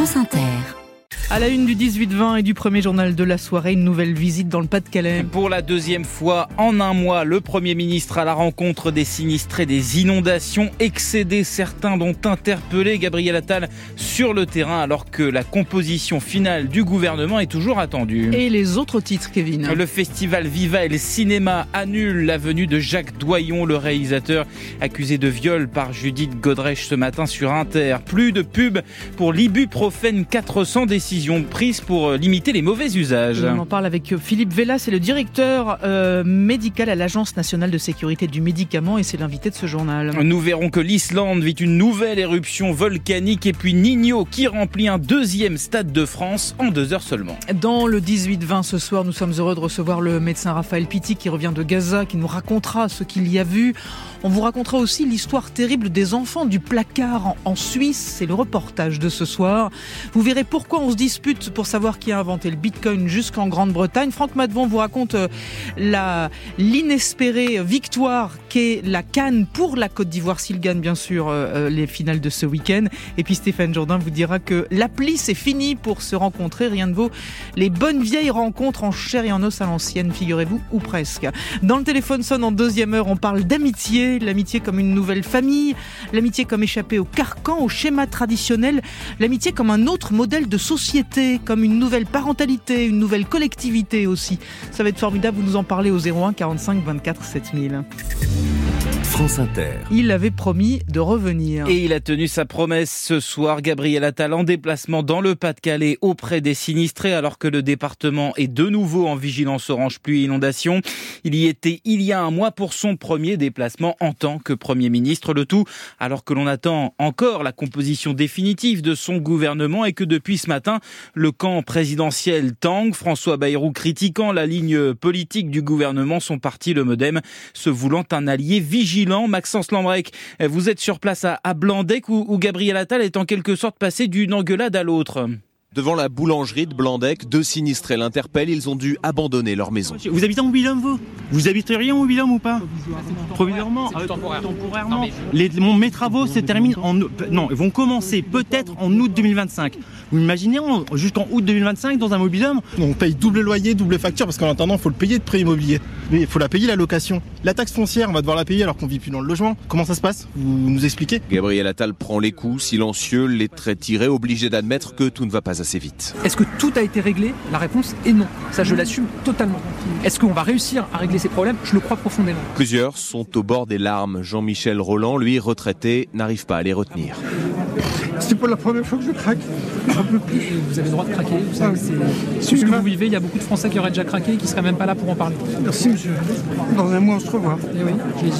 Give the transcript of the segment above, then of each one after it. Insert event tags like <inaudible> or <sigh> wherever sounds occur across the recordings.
France Inter. À la une du 18-20 et du premier journal de la soirée, une nouvelle visite dans le Pas-de-Calais. Pour la deuxième fois en un mois, le Premier ministre à la rencontre des sinistrés des inondations, excédé certains dont interpellé Gabriel Attal sur le terrain alors que la composition finale du gouvernement est toujours attendue. Et les autres titres, Kevin Le festival Viva et le cinéma annule la venue de Jacques Doyon, le réalisateur accusé de viol par Judith Godrèche ce matin sur Inter. Plus de pub pour l'ibuprofène 400 décisions prise pour euh, limiter les mauvais usages. On en parle avec Philippe Vella, c'est le directeur euh, médical à l'Agence nationale de sécurité du médicament et c'est l'invité de ce journal. Nous verrons que l'Islande vit une nouvelle éruption volcanique et puis Nino qui remplit un deuxième stade de France en deux heures seulement. Dans le 18-20 ce soir, nous sommes heureux de recevoir le médecin Raphaël Pitti qui revient de Gaza, qui nous racontera ce qu'il y a vu. On vous racontera aussi l'histoire terrible des enfants du placard en Suisse. C'est le reportage de ce soir. Vous verrez pourquoi on se pour savoir qui a inventé le bitcoin jusqu'en Grande-Bretagne. Franck Madvon vous raconte euh, l'inespérée victoire la Cannes pour la Côte d'Ivoire s'il gagne bien sûr euh, euh, les finales de ce week-end. Et puis Stéphane Jourdain vous dira que l'appli c'est fini pour se rencontrer. Rien ne vaut les bonnes vieilles rencontres en chair et en os à l'ancienne, figurez-vous, ou presque. Dans le téléphone sonne en deuxième heure, on parle d'amitié l'amitié comme une nouvelle famille, l'amitié comme échapper au carcan, au schéma traditionnel, l'amitié comme un autre modèle de société, comme une nouvelle parentalité, une nouvelle collectivité aussi. Ça va être formidable, vous nous en parlez au 01 45 24 7000. Il avait promis de revenir. Et il a tenu sa promesse ce soir. Gabriel Attal en déplacement dans le Pas-de-Calais auprès des sinistrés alors que le département est de nouveau en vigilance orange pluie inondation. Il y était il y a un mois pour son premier déplacement en tant que Premier ministre. Le tout alors que l'on attend encore la composition définitive de son gouvernement et que depuis ce matin, le camp présidentiel Tang, François Bayrou critiquant la ligne politique du gouvernement, son parti le Modem, se voulant un allié vigilant Maxence Lambrec, vous êtes sur place à, Blandec où, Gabriel Attal est en quelque sorte passé d'une engueulade à l'autre. Devant la boulangerie de Blandec, deux sinistrés l'interpellent. Ils ont dû abandonner leur maison. Vous habitez en mobilhome, vous? Vous habiteriez en mobilhome ou pas? Provisoirement. Temporairement. Ah, mes travaux se terminent en... Non, ils vont commencer peut-être en août 2025. Vous imaginez jusqu'en août 2025 dans un mobilhome? On paye double loyer, double facture parce qu'en attendant, il faut le payer de prêt immobilier. Mais il faut la payer la location. La taxe foncière, on va devoir la payer alors qu'on vit plus dans le logement. Comment ça se passe? Vous nous expliquez? Gabriel Attal prend les coups, silencieux, les traits tirés, obligé d'admettre que tout ne va pas assez vite. Est-ce que tout a été réglé? La réponse est non. Ça, je l'assume totalement. Est-ce qu'on va réussir à régler ces problèmes? Je le crois profondément. Plusieurs sont au bord des larmes. Jean-Michel Roland, lui, retraité, n'arrive pas à les retenir. C'est pas la première fois que je craque. Vous avez le droit de craquer. Vous savez c'est ce que vous vivez. Il y a beaucoup de Français qui auraient déjà craqué et qui seraient même pas là pour en parler. Merci, monsieur. Dans un mois, on se revoit. Et eh oui,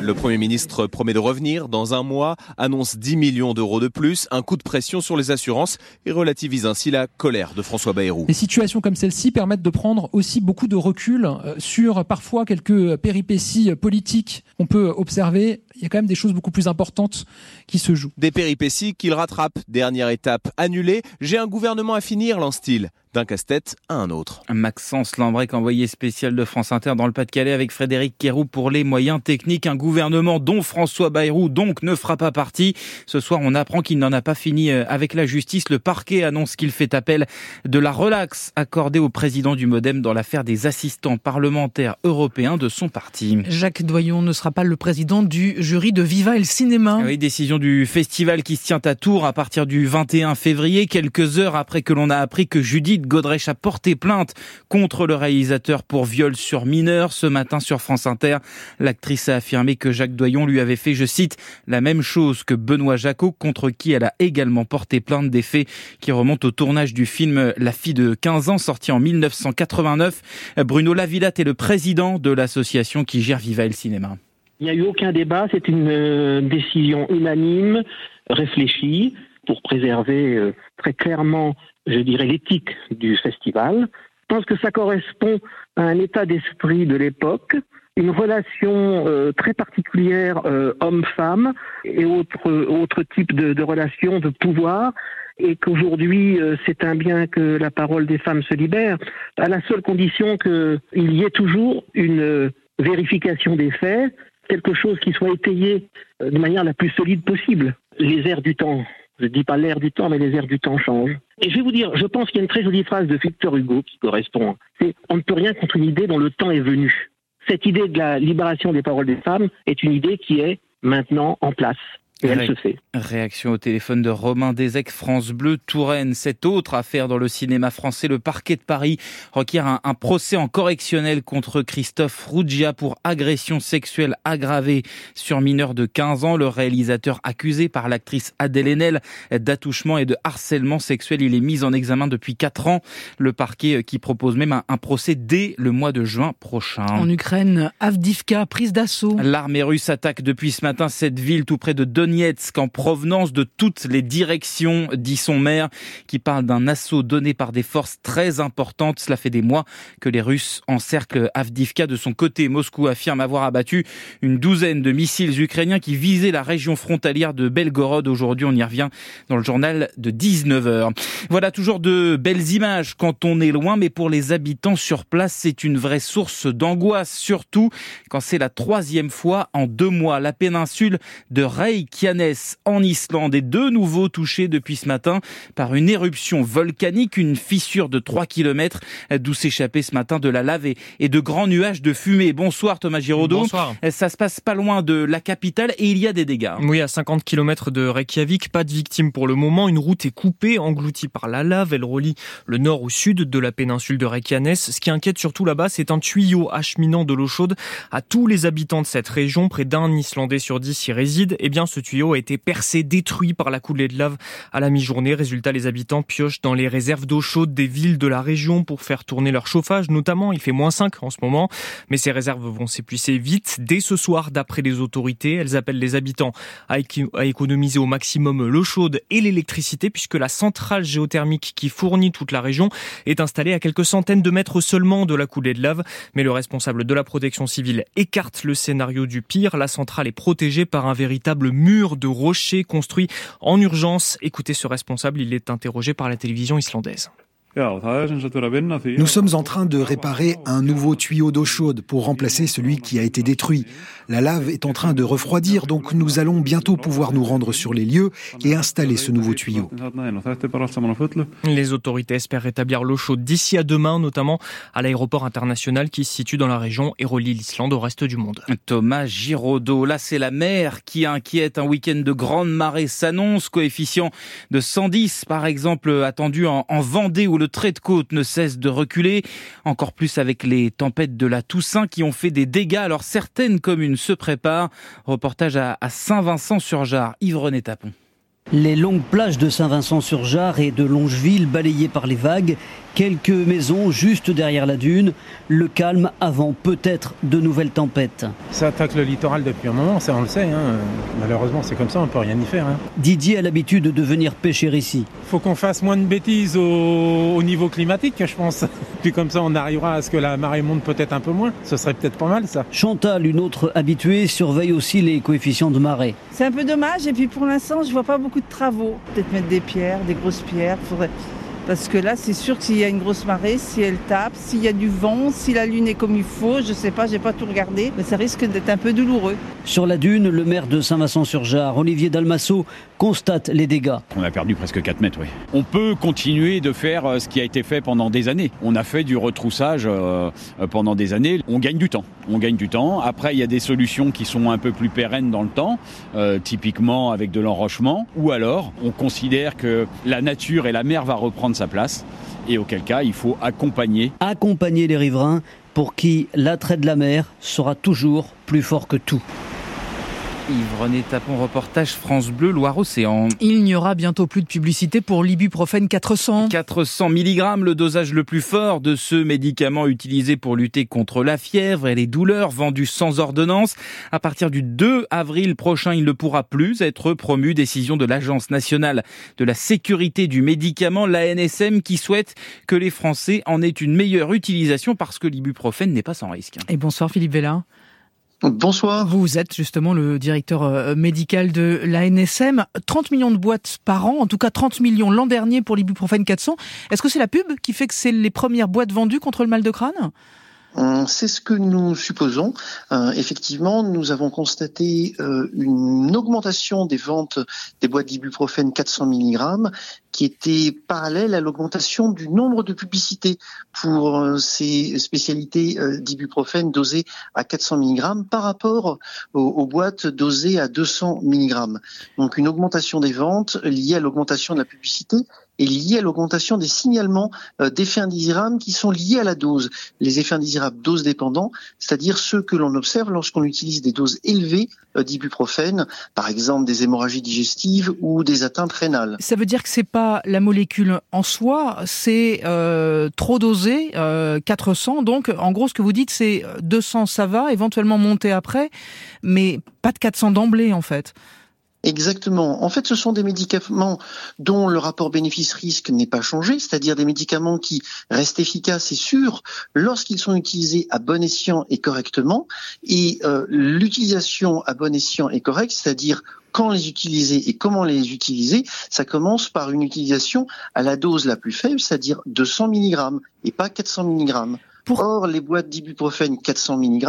Le Premier ministre promet de revenir dans un mois, annonce 10 millions d'euros de plus, un coup de pression sur les assurances et relativise ainsi la colère de François Bayrou. Les situations comme celle-ci permettent de prendre aussi beaucoup de recul euh, sur parfois quelques péripéties politiques qu'on peut observer. Il y a quand même des choses beaucoup plus importantes qui se jouent. Des péripéties qu'il rattrape. Dernière étape annulée. J'ai un gouvernement à finir, lance-t-il d'un casse-tête à un autre. Maxence Lambrec, envoyé spécial de France Inter dans le Pas-de-Calais avec Frédéric Kérou pour les moyens techniques. Un gouvernement dont François Bayrou donc ne fera pas partie. Ce soir, on apprend qu'il n'en a pas fini euh, avec la justice. Le parquet annonce qu'il fait appel de la relaxe accordée au président du Modem dans l'affaire des assistants parlementaires européens de son parti. Jacques Doyon ne sera pas le président du jury de Viva et le cinéma. Oui, décision du festival qui se tient à Tours à partir du 21 février, quelques heures après que l'on a appris que Judith Godrèche a porté plainte contre le réalisateur pour viol sur mineur. Ce matin sur France Inter, l'actrice a affirmé que Jacques Doyon lui avait fait, je cite, la même chose que Benoît Jacot, contre qui elle a également porté plainte des faits qui remontent au tournage du film La fille de 15 ans, sorti en 1989. Bruno Lavillatte est le président de l'association qui gère Viva le cinéma. Il n'y a eu aucun débat, c'est une euh, décision unanime, réfléchie, pour préserver euh, très clairement je dirais, l'éthique du festival. Je pense que ça correspond à un état d'esprit de l'époque, une relation euh, très particulière euh, homme-femme et autres autre type de, de relations de pouvoir, et qu'aujourd'hui euh, c'est un bien que la parole des femmes se libère, à la seule condition qu'il y ait toujours une vérification des faits, quelque chose qui soit étayé de manière la plus solide possible. Les airs du temps Je ne dis pas l'air du temps, mais les airs du temps changent. Et je vais vous dire, je pense qu'il y a une très jolie phrase de Victor Hugo qui correspond. C'est on ne peut rien contre une idée dont le temps est venu. Cette idée de la libération des paroles des femmes est une idée qui est maintenant en place. Réaction au téléphone de Romain Desec, France Bleu, Touraine. Cette autre affaire dans le cinéma français, le parquet de Paris requiert un, procès en correctionnel contre Christophe Ruggia pour agression sexuelle aggravée sur mineur de 15 ans. Le réalisateur accusé par l'actrice Adèle Haenel d'attouchement et de harcèlement sexuel, il est mis en examen depuis 4 ans. Le parquet qui propose même un, un procès dès le mois de juin prochain. En Ukraine, Avdivka, prise d'assaut. L'armée russe attaque depuis ce matin cette ville tout près de Donetsk en provenance de toutes les directions, dit son maire, qui parle d'un assaut donné par des forces très importantes. Cela fait des mois que les Russes encerclent Avdivka. De son côté, Moscou affirme avoir abattu une douzaine de missiles ukrainiens qui visaient la région frontalière de Belgorod. Aujourd'hui, on y revient dans le journal de 19h. Voilà toujours de belles images quand on est loin, mais pour les habitants sur place, c'est une vraie source d'angoisse, surtout quand c'est la troisième fois en deux mois. La péninsule de Reykjavik Reykjanes en Islande est de nouveau touché depuis ce matin par une éruption volcanique, une fissure de 3 km d'où s'échappait ce matin de la lave et de grands nuages de fumée. Bonsoir Thomas Giraudot. Bonsoir. Ça se passe pas loin de la capitale et il y a des dégâts. Oui, à 50 km de Reykjavik, pas de victimes pour le moment. Une route est coupée, engloutie par la lave. Elle relie le nord au sud de la péninsule de Reykjanes. Ce qui inquiète surtout là-bas, c'est un tuyau acheminant de l'eau chaude à tous les habitants de cette région. Près d'un Islandais sur dix y réside. Eh bien, ce tuyau a été percé, détruit par la coulée de lave à la mi-journée. Résultat, les habitants piochent dans les réserves d'eau chaude des villes de la région pour faire tourner leur chauffage, notamment. Il fait moins 5 en ce moment, mais ces réserves vont s'épuiser vite. Dès ce soir, d'après les autorités, elles appellent les habitants à économiser au maximum l'eau chaude et l'électricité, puisque la centrale géothermique qui fournit toute la région est installée à quelques centaines de mètres seulement de la coulée de lave. Mais le responsable de la protection civile écarte le scénario du pire. La centrale est protégée par un véritable mur de rochers construits en urgence. Écoutez ce responsable, il est interrogé par la télévision islandaise. Nous sommes en train de réparer un nouveau tuyau d'eau chaude pour remplacer celui qui a été détruit. La lave est en train de refroidir, donc nous allons bientôt pouvoir nous rendre sur les lieux et installer ce nouveau tuyau. Les autorités espèrent rétablir l'eau chaude d'ici à demain, notamment à l'aéroport international qui se situe dans la région et relie l'Islande au reste du monde. Thomas Giraudot, là c'est la mer qui inquiète. Un week-end de grande marée s'annonce, coefficient de 110 par exemple attendu en, en Vendée où le le trait de côte ne cesse de reculer, encore plus avec les tempêtes de la Toussaint qui ont fait des dégâts. Alors certaines communes se préparent. Reportage à, Saint-Vincent-sur-Jard, Yves-René Tapon. Les longues plages de Saint-Vincent-sur-Jard et de Longeville balayées par les vagues Quelques maisons juste derrière la dune, le calme avant peut-être de nouvelles tempêtes. Ça attaque le littoral depuis un moment, ça on le sait. Hein. Malheureusement c'est comme ça, on peut rien y faire. Hein. Didier a l'habitude de venir pêcher ici. Faut qu'on fasse moins de bêtises au, niveau climatique, je pense. <laughs> Puis comme ça on arrivera à ce que la marée monte peut-être un peu moins. Ce serait peut-être pas mal ça. Chantal, une autre habituée, surveille aussi les coefficients de marée. C'est un peu dommage et puis pour l'instant je vois pas beaucoup de travaux. Peut-être mettre des pierres, des grosses pierres. Faudrait parce que là, c'est sûr que s'il y a une grosse marée, si elle tape, s'il y a du vent, si la lune est comme il faut, je sais pas, j'ai pas tout regardé, mais ça risque d'être un peu douloureux. Sur la dune, le maire de Saint-Vincent-sur-Jard, Olivier Dalmasso, constate les dégâts. On a perdu presque 4 mètres, oui. On peut continuer de faire euh, ce qui a été fait pendant des années. On a fait du retroussage euh, euh, pendant des années. On gagne du temps. On gagne du temps. Après, il y a des solutions qui sont un peu plus pérennes dans le temps, typiquement avec de l'enrochement. Ou alors, on considère que la nature et la mer va reprendre sa place et auquel cas il faut accompagner. Accompagner les riverains pour qui l'attrait de la mer sera toujours plus fort que tout. Yves-René Tapon, reportage France Bleu, Loire-Océan. Il n'y aura bientôt plus de publicité pour l'ibuprofène 400. 400 mg, le dosage le plus fort de ce médicament utilisé pour lutter contre la fièvre et les douleurs, vendu sans ordonnance. À partir du 2 avril prochain, il ne pourra plus être promu. Décision de l'Agence nationale de la sécurité du médicament, l'ANSM, qui souhaite que les Français en aient une meilleure utilisation parce que l'ibuprofène n'est pas sans risque. Et bonsoir Philippe Vella. Bonsoir. Vous êtes justement le directeur euh, médical de l'ANSM. 30 millions de boîtes par an, en tout cas 30 millions l'an dernier pour l'ibuprofène 400. Est-ce que c'est la pub qui fait que c'est les premières boîtes vendues contre le mal de crâne? C'est ce que nous supposons. Euh, effectivement, nous avons constaté euh, une augmentation des ventes des boîtes d'ibuprofène 400 mg qui était parallèle à l'augmentation du nombre de publicités pour euh, ces spécialités d'ibuprofène dosées à 400 mg par rapport aux, aux, boîtes dosées à 200 mg. Donc une augmentation des ventes liée à l'augmentation de la publicité est liée à l'augmentation des signalements euh, d'effets indésirables qui sont liés à la dose. Les effets indésirables dose dépendants, c'est-à-dire ceux que l'on observe lorsqu'on utilise des doses élevées euh, d'ibuprofène, par exemple des hémorragies digestives ou des atteintes rénales. Ça veut dire que c'est pas la molécule en soi, c'est euh, trop dosé, 400. Donc, en gros, ce que vous dites, c'est 200, ça va, éventuellement monter après, mais pas de 400 d'emblée, en fait. Exactement. En fait, ce sont des médicaments dont le rapport bénéfice-risque n'est pas changé, c'est-à-dire des médicaments qui restent efficaces et sûrs lorsqu'ils sont utilisés à bon escient et correctement. Et euh, l'utilisation à bon escient et correcte, c'est-à-dire quand les utiliser et comment les utiliser, ça commence par une utilisation à la dose la plus faible, c'est-à-dire 200 mg et pas 400 mg. Or, les boîtes d'ibuprofène 400 mg,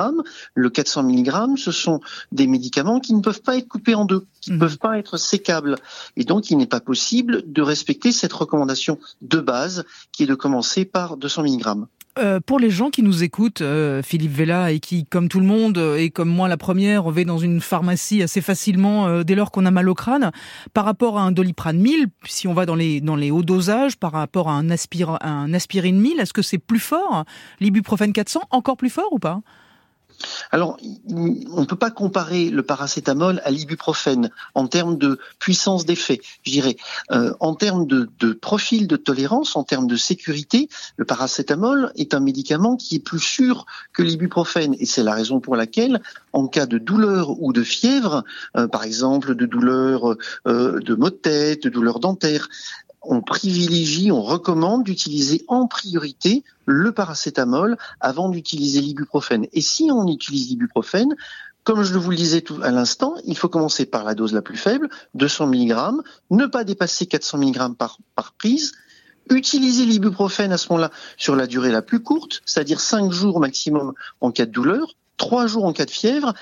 le 400 mg, ce sont des médicaments qui ne peuvent pas être coupés en deux, qui ne mhm. peuvent pas être sécables. Et donc, il n'est pas possible de respecter cette recommandation de base qui est de commencer par 200 mg. Euh, pour les gens qui nous écoutent, euh, Philippe Vella, et qui, comme tout le monde, euh, et comme moi la première, on va dans une pharmacie assez facilement dès lors qu'on a mal au crâne, par rapport à un doliprane 1000, si on va dans les, dans les hauts dosages, par rapport à un, un aspirine 1000, est-ce que c'est plus fort? L'ibuprofène 400, encore plus fort ou pas? Alors, on ne peut pas comparer le paracétamol à l'ibuprofène en termes de puissance d'effet. Je dirais, euh, en termes de, profil de tolérance, en termes de sécurité, le paracétamol est un médicament qui est plus sûr que l'ibuprofène. Et c'est la raison pour laquelle, en cas de douleur ou de fièvre, euh, par exemple de douleur euh, de maux de tête, de douleur dentaire, on privilégie, on recommande d'utiliser en priorité le paracétamol avant d'utiliser l'ibuprofène. Et si on utilise l'ibuprofène, comme je vous le disais tout à l'instant, il faut commencer par la dose la plus faible, 200 mg, ne pas dépasser 400 mg par, prise, utiliser l'ibuprofène à ce moment-là sur la durée la plus courte, c'est-à-dire 5 jours maximum en cas de douleur, trois jours en cas de fièvre,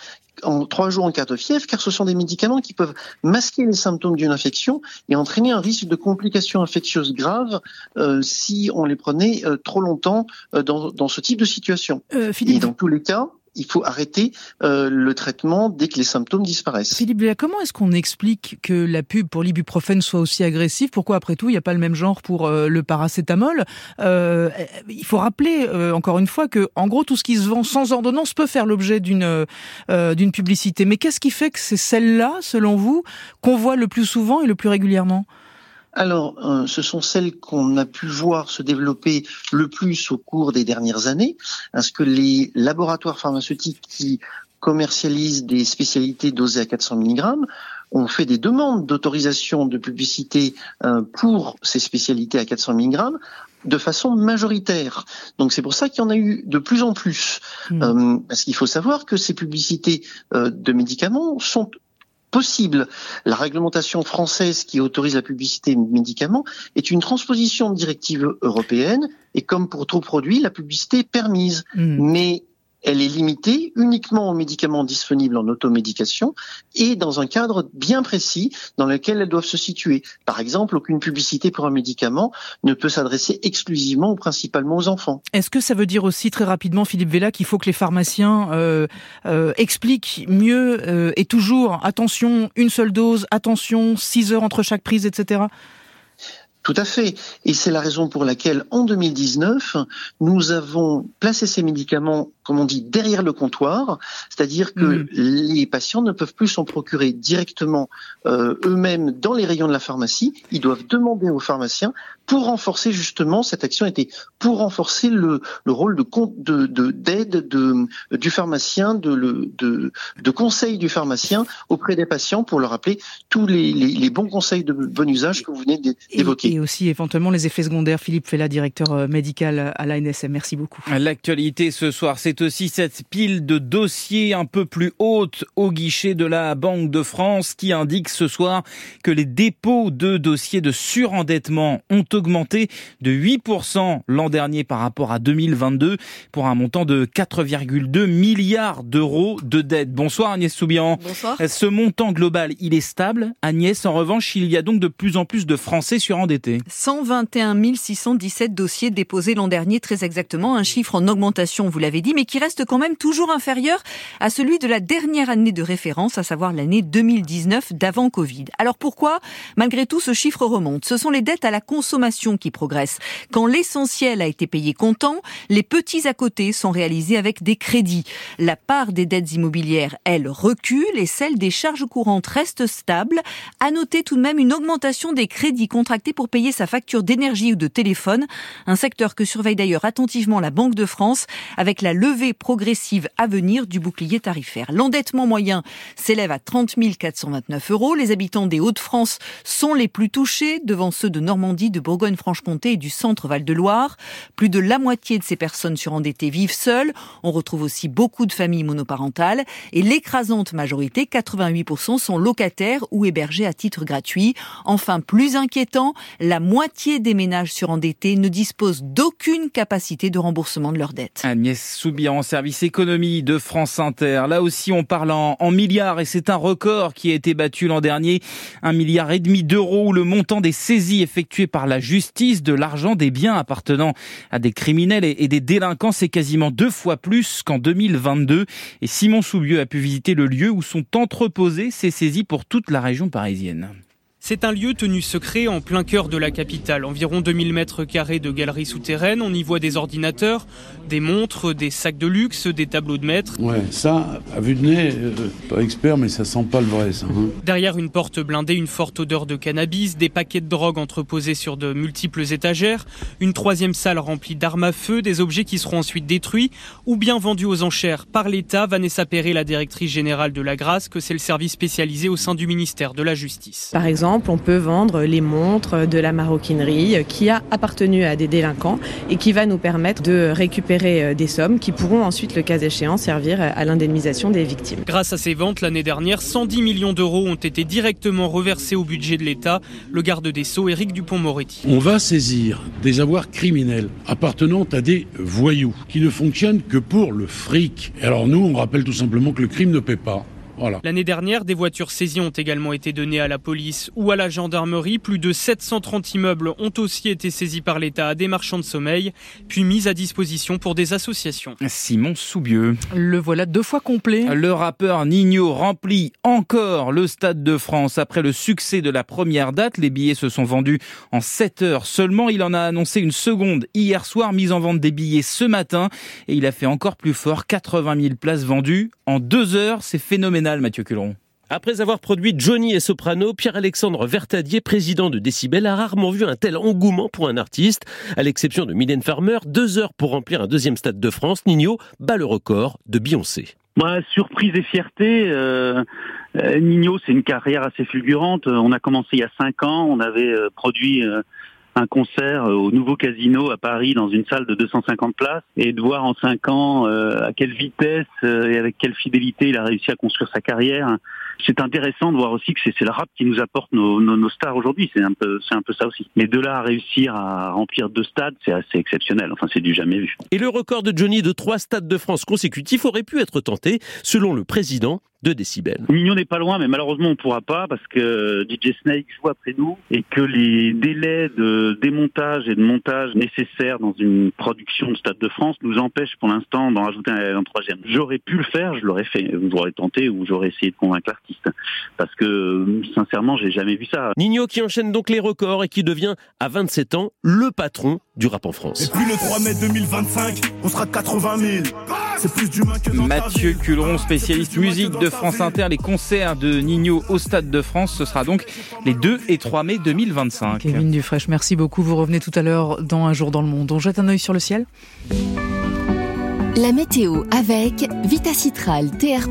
en trois jours en cas de fièvre, car ce sont des médicaments qui peuvent masquer les symptômes d'une infection et entraîner un risque de complications infectieuses graves euh, si on les prenait euh, trop longtemps euh, dans, dans, ce type de situation. et dans tous les cas, il faut arrêter euh, le traitement dès que les symptômes disparaissent. Philippe comment est-ce qu'on explique que la pub pour l'ibuprofène soit aussi agressive? Pourquoi, après tout, il n'y a pas le même genre pour euh, le paracétamol? Euh, Il faut rappeler, encore une fois, que en gros, tout ce qui se vend sans ordonnance peut faire l'objet d'une d'une publicité. Mais qu'est-ce qui fait que c'est celle-là, selon vous, qu'on voit le plus souvent et le plus régulièrement? Alors, euh, ce sont celles qu'on a pu voir se développer le plus au cours des dernières années, parce que les laboratoires pharmaceutiques qui commercialisent des spécialités dosées à 400 mg ont fait des demandes d'autorisation de publicité euh, pour ces spécialités à 400 mg de façon majoritaire. Donc c'est pour ça qu'il y en a eu de plus en plus. Mmh. Euh, parce qu'il faut savoir que ces publicités de médicaments sont possible. La réglementation française qui autorise la publicité de médicaments est une transposition de directive européenne et comme pour tout produit, la publicité est permise. Mmh. Mais elle est limitée uniquement aux médicaments disponibles en automédication et dans un cadre bien précis dans lequel elles doivent se situer. Par exemple, aucune publicité pour un médicament ne peut s'adresser exclusivement ou principalement aux enfants. Est-ce que ça veut dire aussi très rapidement, Philippe Vella, qu'il faut que les pharmaciens euh, euh, expliquent mieux euh, et toujours attention, une seule dose, attention, 6 heures entre chaque prise, etc. Tout à fait. Et c'est la raison pour laquelle, en 2019, nous avons placé ces médicaments, comme on dit, derrière le comptoir, c'est-à-dire que mm. les patients ne peuvent plus s'en procurer directement euh, eux-mêmes dans les rayons de la pharmacie. Ils doivent demander aux pharmaciens pour renforcer justement cette action était pour renforcer le, le rôle de d'aide de, de, du pharmacien, de, le, de, de conseil du pharmacien auprès des patients pour leur rappeler tous les, les, les bons conseils de bon usage que vous venez d'évoquer. Et, aussi éventuellement les effets secondaires. Philippe Fella, directeur euh, médical à l'ANSM. Merci beaucoup. L'actualité ce soir, c'est c'est aussi cette pile de dossiers un peu plus haute au guichet de la Banque de France qui indique ce soir que les dépôts de dossiers de surendettement ont augmenté de 8% l'an dernier par rapport à 2022 pour un montant de 4,2 milliards d'euros de dette. Bonsoir Agnès Soubian. Bonsoir. Ce montant global, il est stable? Agnès, en revanche, il y a donc de plus en plus de Français surendettés. 121 617 dossiers déposés l'an dernier, très exactement, un chiffre en augmentation, vous l'avez dit, mais qui reste quand même toujours inférieur à celui de la dernière année de référence, à savoir l'année 2019 d'avant Covid. Alors pourquoi, malgré tout, ce chiffre remonte? Ce sont les dettes à la consommation qui progressent. Quand l'essentiel a été payé comptant, les petits à côté sont réalisés avec des crédits. La part des dettes immobilières, elle, recule et celle des charges courantes reste stable. À noter tout de même une augmentation des crédits contractés pour payer sa facture d'énergie ou de téléphone, un secteur que surveille d'ailleurs attentivement la Banque de France avec la levée progressive à venir du bouclier tarifaire. L'endettement moyen s'élève à 30 429 euros. Les habitants des Hauts-de-France sont les plus touchés devant ceux de Normandie, de Bourgogne-Franche-Comté et du centre Val-de-Loire. Plus de la moitié de ces personnes surendettées vivent seules. On retrouve aussi beaucoup de familles monoparentales et l'écrasante majorité, 88%, sont locataires ou hébergés à titre gratuit. Enfin, plus inquiétant, la moitié des ménages surendettés ne disposent d'aucune capacité de remboursement de leurs dettes. Soubian, service économie de France Inter. Là aussi, on parle en, en milliards et c'est un record qui a été battu l'an dernier. Un milliard et demi d'euros, le montant des saisies effectuées par la justice de l'argent des biens appartenant à des criminels et des délinquants, c'est quasiment deux fois plus qu'en 2022. Et Simon Soubieux a pu visiter le lieu où sont entreposées ces saisies pour toute la région parisienne. C'est un lieu tenu secret en plein cœur de la capitale. Environ 2000 mètres carrés de galeries souterraines. On y voit des ordinateurs, des montres, des sacs de luxe, des tableaux de maître. Ouais, ça, à vue de nez, euh, pas expert, mais ça sent pas le vrai, ça. Hein. Derrière une porte blindée, une forte odeur de cannabis, des paquets de drogue entreposés sur de multiples étagères, une troisième salle remplie d'armes à feu, des objets qui seront ensuite détruits ou bien vendus aux enchères par l'État. Vanessa Perret, la directrice générale de la Grâce, que c'est le service spécialisé au sein du ministère de la Justice. Par exemple, on peut vendre les montres de la maroquinerie qui a appartenu à des délinquants et qui va nous permettre de récupérer euh, des sommes qui pourront ensuite, le cas échéant, servir à l'indemnisation des victimes. Grâce à ces ventes, l'année dernière, 110 millions d'euros ont été directement reversés au budget de l'État. Le garde des Sceaux, Éric Dupont-Moretti. On va saisir des avoirs criminels appartenant à des voyous qui ne fonctionnent que pour le fric. Et alors nous, on rappelle tout simplement que le crime ne paie pas. L'année dernière, des voitures saisies ont également été données à la police ou à la gendarmerie. Plus de 730 immeubles ont aussi été saisis par l'État à des marchands de sommeil, puis mis à disposition pour des associations. Simon Soubieux. Le voilà deux fois complet. Le rappeur Nino remplit encore le Stade de France. Après le succès de la première date, les billets se sont vendus en 7 heures seulement. Il en a annoncé une seconde hier soir, mise en vente des billets ce matin. Et il a fait encore plus fort, 80 000 places vendues en 2 heures. C'est phénoménal Mathieu Culeron. Après avoir produit Johnny et Soprano, Pierre-Alexandre Vertadier, président de Décibel, a rarement vu un tel engouement pour un artiste. À l'exception de Mylène Farmer, deux heures pour remplir un deuxième stade de France, Nino bat le record de Beyoncé. Moi, surprise et fierté. Euh, euh, Nino, c'est une carrière assez fulgurante. On a commencé il y a cinq ans. On avait euh, produit un concert au nouveau casino à Paris dans une salle de 250 places et de voir en cinq ans à quelle vitesse et avec quelle fidélité il a réussi à construire sa carrière c'est intéressant de voir aussi que c'est le rap qui nous apporte nos, nos, stars aujourd'hui. C'est un peu, c'est un peu ça aussi. Mais de là à réussir à remplir deux stades, c'est assez exceptionnel. Enfin, c'est du jamais vu. Et le record de Johnny de trois stades de France consécutifs aurait pu être tenté, selon le président de décibels. Mignon n'est pas loin, mais malheureusement on pourra pas parce que DJ Snake joue après nous et que les délais de démontage et de montage nécessaires dans une production de Stade de France nous empêchent pour l'instant d'en rajouter un, un troisième. J'aurais pu le faire, je l'aurais fait, j'aurais tenté ou j'aurais essayé de convaincre parce que sincèrement j'ai jamais vu ça. Nino qui enchaîne donc les records et qui devient à 27 ans le patron du rap en France. Et puis le 3 mai 2025, on sera 80 000. C'est plus d'humain que Mathieu Culeron, spécialiste musique de France Inter, les concerts de Nino au Stade de France, ce sera donc les 2 et 3 mai 2025. Kevin Dufresne, merci beaucoup. Vous revenez tout à l'heure dans Un jour dans le monde. On jette un œil sur le ciel la météo avec Vitacitral TR+,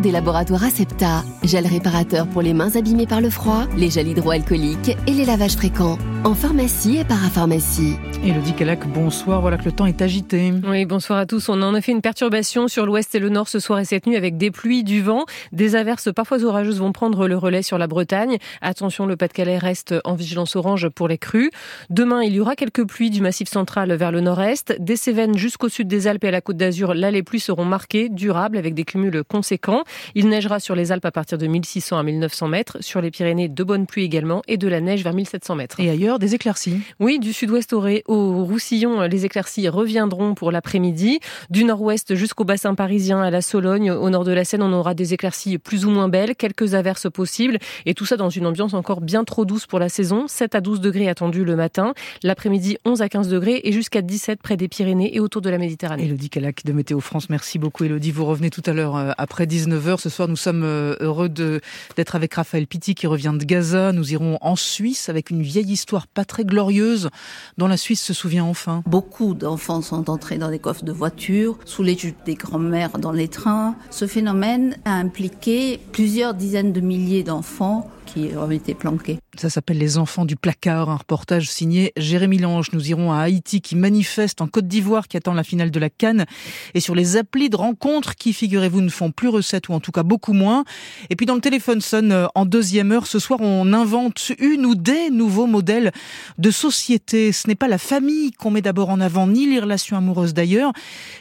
des laboratoires Acepta, gel réparateur pour les mains abîmées par le froid, les gels hydroalcooliques et les lavages fréquents. en pharmacie et parapharmacie. Elodie Calac, bonsoir. Voilà que le temps est agité. Oui, bonsoir à tous. On en a fait une perturbation sur l'ouest et le nord ce soir et cette nuit avec des pluies, du vent. Des averses parfois orageuses vont prendre le relais sur la Bretagne. Attention, le Pas-de-Calais reste en vigilance orange pour les crues. Demain, il y aura quelques pluies du massif central vers le nord-est. Des Cévennes jusqu'au sud des Alpes et à la côte d'Azur. Là, les pluies seront marquées, durables, avec des cumuls conséquents. Il neigera sur les Alpes à partir de 1600 à 1900 mètres. Sur les Pyrénées, de bonnes pluies également et de la neige vers 1700 mètres. Et ailleurs, des éclaircies. Oui, du sud-ouest au, au Roussillon, les éclaircies reviendront pour l'après-midi. Du nord-ouest jusqu'au bassin parisien, à la Sologne, au nord de la Seine, on aura des éclaircies plus ou moins belles, quelques averses possibles, et tout ça dans une ambiance encore bien trop douce pour la saison. 7 à 12 degrés attendus le matin, l'après-midi 11 à 15 degrés et jusqu'à 17 près des Pyrénées et autour de la Méditerranée. Elodie Calac de Météo France, merci beaucoup Elodie. Vous revenez tout à l'heure euh, après 19h. Ce soir, nous sommes euh, heureux d'être avec Raphaël Pitti qui revient de Gaza. Nous irons en Suisse avec une vieille histoire pas très glorieuse dont la Suisse se souvient enfin. Beaucoup d'enfants sont entrés dans des coffres de voitures, sous les jupes des grands-mères dans les trains. Ce phénomène a impliqué plusieurs dizaines de milliers d'enfants qui ont été planqués. Ça s'appelle Les enfants du placard, un reportage signé Jérémy Lange. Nous irons à Haïti qui manifeste en Côte d'Ivoire qui attend la finale de la Cannes et sur les applis de rencontres qui, figurez-vous, ne font plus recette ou en tout cas beaucoup moins. Et puis dans le téléphone sonne euh, en deuxième heure, ce soir on invente une ou des nouveaux modèles de société. Ce n'est pas la famille qu'on met d'abord en avant, ni les relations amoureuses d'ailleurs.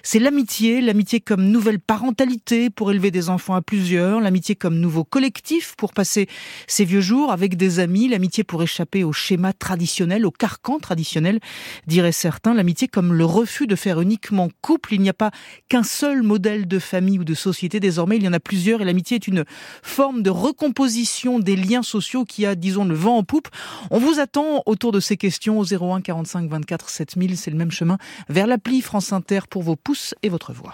C'est l'amitié, l'amitié comme nouvelle parentalité pour élever des enfants à plusieurs, l'amitié comme nouveau collectif pour passer ses vieux jours avec des amis l'amitié pour échapper au schéma traditionnel, au carcan traditionnel, diraient certains, l'amitié comme le refus de faire uniquement couple. Il n'y a pas qu'un seul modèle de famille ou de société, désormais il y en a plusieurs et l'amitié est une forme de recomposition des liens sociaux qui a, disons, le vent en poupe. On vous attend autour de ces questions au 01 45 24 7000, c'est le même chemin, vers l'appli France Inter pour vos pouces et votre voix.